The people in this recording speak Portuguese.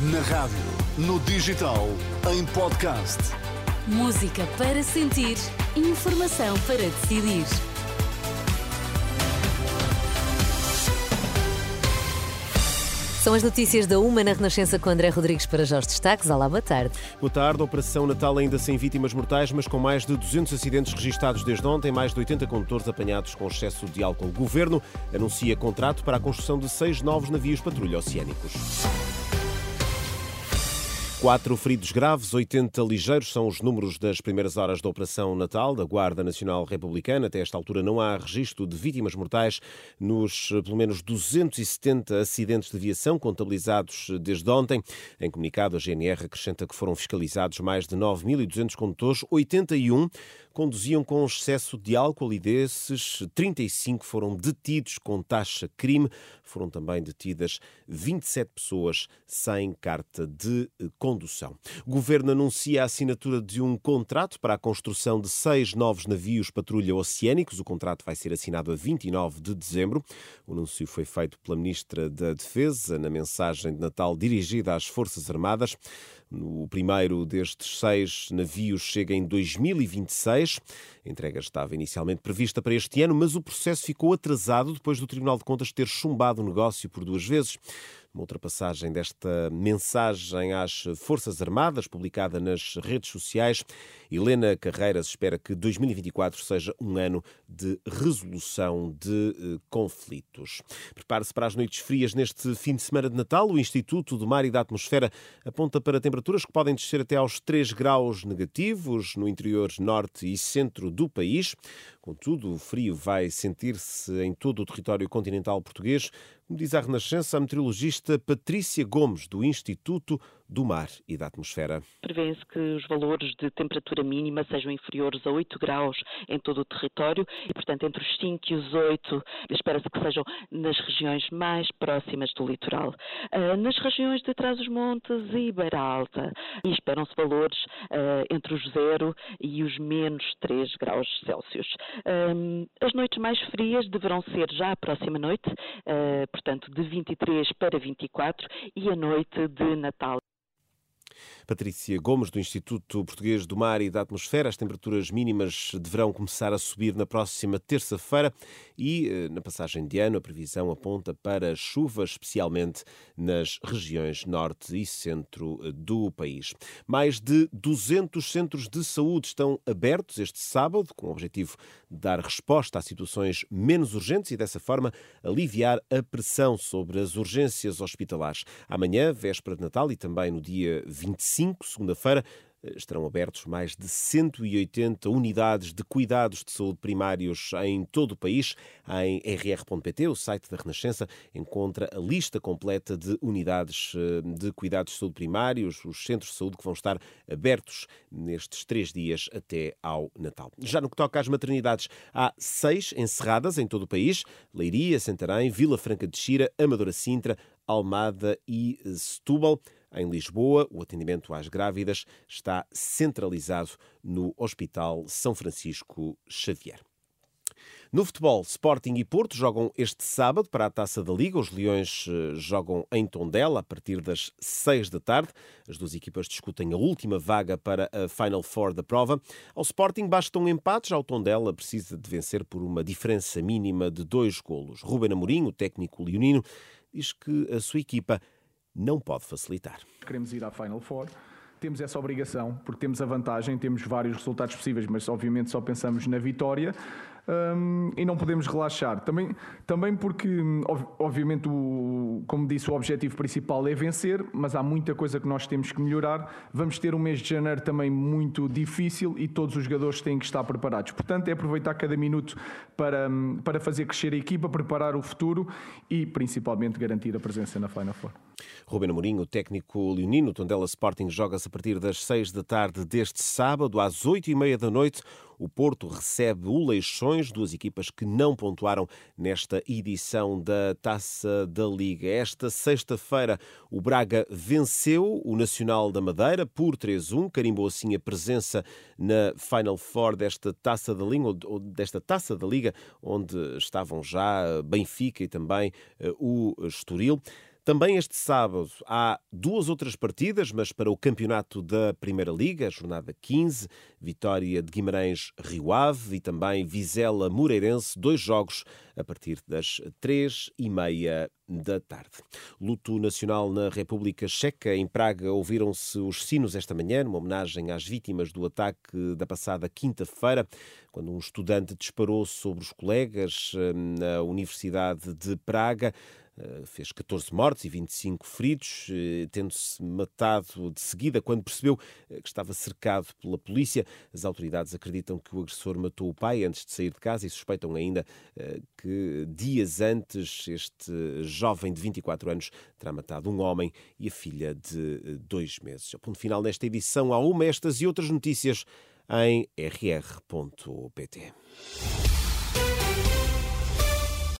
Na rádio, no digital, em podcast. Música para sentir, informação para decidir. São as notícias da Uma na Renascença com André Rodrigues para já os destaques. Olá, boa tarde. Boa tarde. Operação Natal ainda sem vítimas mortais, mas com mais de 200 acidentes registados desde ontem, mais de 80 condutores apanhados com excesso de álcool. O governo anuncia contrato para a construção de seis novos navios patrulha oceânicos. Quatro feridos graves, 80 ligeiros são os números das primeiras horas da Operação Natal da Guarda Nacional Republicana. Até esta altura não há registro de vítimas mortais nos pelo menos 270 acidentes de aviação contabilizados desde ontem. Em comunicado, a GNR acrescenta que foram fiscalizados mais de 9.200 condutores, 81 conduziam com excesso de álcool e desses 35 foram detidos com taxa crime. Foram também detidas 27 pessoas sem carta de condução. O governo anuncia a assinatura de um contrato para a construção de seis novos navios patrulha oceânicos. O contrato vai ser assinado a 29 de dezembro. O anúncio foi feito pela Ministra da Defesa na mensagem de Natal dirigida às Forças Armadas. O primeiro destes seis navios chega em 2026. A entrega estava inicialmente prevista para este ano, mas o processo ficou atrasado depois do Tribunal de Contas ter chumbado o negócio por duas vezes. Uma outra passagem desta mensagem às Forças Armadas, publicada nas redes sociais. Helena Carreiras espera que 2024 seja um ano de resolução de eh, conflitos. Prepare-se para as noites frias neste fim de semana de Natal. O Instituto do Mar e da Atmosfera aponta para temperaturas que podem descer até aos 3 graus negativos no interior norte e centro do país. Contudo, o frio vai sentir-se em todo o território continental português, como diz a Renascença a meteorologista Patrícia Gomes, do Instituto do Mar e da Atmosfera. Prevê-se que os valores de temperatura mínima sejam inferiores a 8 graus em todo o território e, portanto, entre os 5 e os 8, espera-se que sejam nas regiões mais próximas do litoral. Uh, nas regiões de Trás-os-Montes e Beira Alta, esperam-se valores uh, entre os 0 e os menos 3 graus Celsius. Uh, as noites mais frias deverão ser já a próxima noite, portanto, de 23 para 24 e a noite de Natal. Patrícia Gomes, do Instituto Português do Mar e da Atmosfera. As temperaturas mínimas deverão começar a subir na próxima terça-feira e, eh, na passagem de ano, a previsão aponta para chuva, especialmente nas regiões norte e centro eh, do país. Mais de 200 centros de saúde estão abertos este sábado, com o objetivo de dar resposta a situações menos urgentes e, dessa forma, aliviar a pressão sobre as urgências hospitalares. Amanhã, véspera de Natal e também no dia 25, 5, segunda-feira, eh, estarão abertos mais de 180 unidades de cuidados de saúde primários em todo o país. Em rr.pt, o site da Renascença, encontra a lista completa de unidades eh, de cuidados de saúde primários, os centros de saúde que vão estar abertos nestes três dias até ao Natal. Já no que toca às maternidades, há seis encerradas em todo o país: Leiria, Santarém, Vila Franca de Xira, Amadora Sintra, Almada e Setúbal. Em Lisboa, o atendimento às grávidas está centralizado no Hospital São Francisco Xavier. No futebol, Sporting e Porto jogam este sábado para a Taça da Liga. Os Leões eh, jogam em Tondela a partir das 6 da tarde. As duas equipas discutem a última vaga para a Final Four da prova. Ao Sporting basta um empate, já ao Tondela precisa de vencer por uma diferença mínima de dois golos. Ruben Amorim, o técnico leonino, diz que a sua equipa não pode facilitar. Queremos ir à Final Four. Temos essa obrigação, porque temos a vantagem, temos vários resultados possíveis, mas obviamente só pensamos na vitória um, e não podemos relaxar. Também, também porque, obviamente, o, como disse, o objetivo principal é vencer, mas há muita coisa que nós temos que melhorar. Vamos ter um mês de janeiro também muito difícil e todos os jogadores têm que estar preparados. Portanto, é aproveitar cada minuto para, para fazer crescer a equipa, preparar o futuro e, principalmente, garantir a presença na Final Four. Ruben Amorim, o técnico leonino, Tondela Sporting joga-se a partir das seis da tarde deste sábado, às oito e meia da noite. O Porto recebe o Leixões, duas equipas que não pontuaram nesta edição da Taça da Liga. Esta sexta-feira, o Braga venceu o Nacional da Madeira por 3-1, carimbou assim a presença na Final Four desta Taça da Liga, desta Taça da Liga, onde estavam já Benfica e também eh, o Estoril. Também este sábado há duas outras partidas, mas para o campeonato da Primeira Liga, jornada 15, vitória de Guimarães Rio Ave e também Vizela Moreirense, dois jogos a partir das três e meia da tarde. Luto nacional na República Checa. Em Praga ouviram-se os sinos esta manhã, numa homenagem às vítimas do ataque da passada quinta-feira, quando um estudante disparou sobre os colegas eh, na Universidade de Praga. Eh, fez 14 mortes e 25 feridos, eh, tendo-se matado de seguida quando percebeu eh, que estava cercado pela polícia. As autoridades acreditam que o agressor matou o pai antes de sair de casa e suspeitam ainda que dias antes este jovem de 24 anos terá matado um homem e a filha de dois meses. A ponto final nesta edição há uma estas e outras notícias em rr.pt.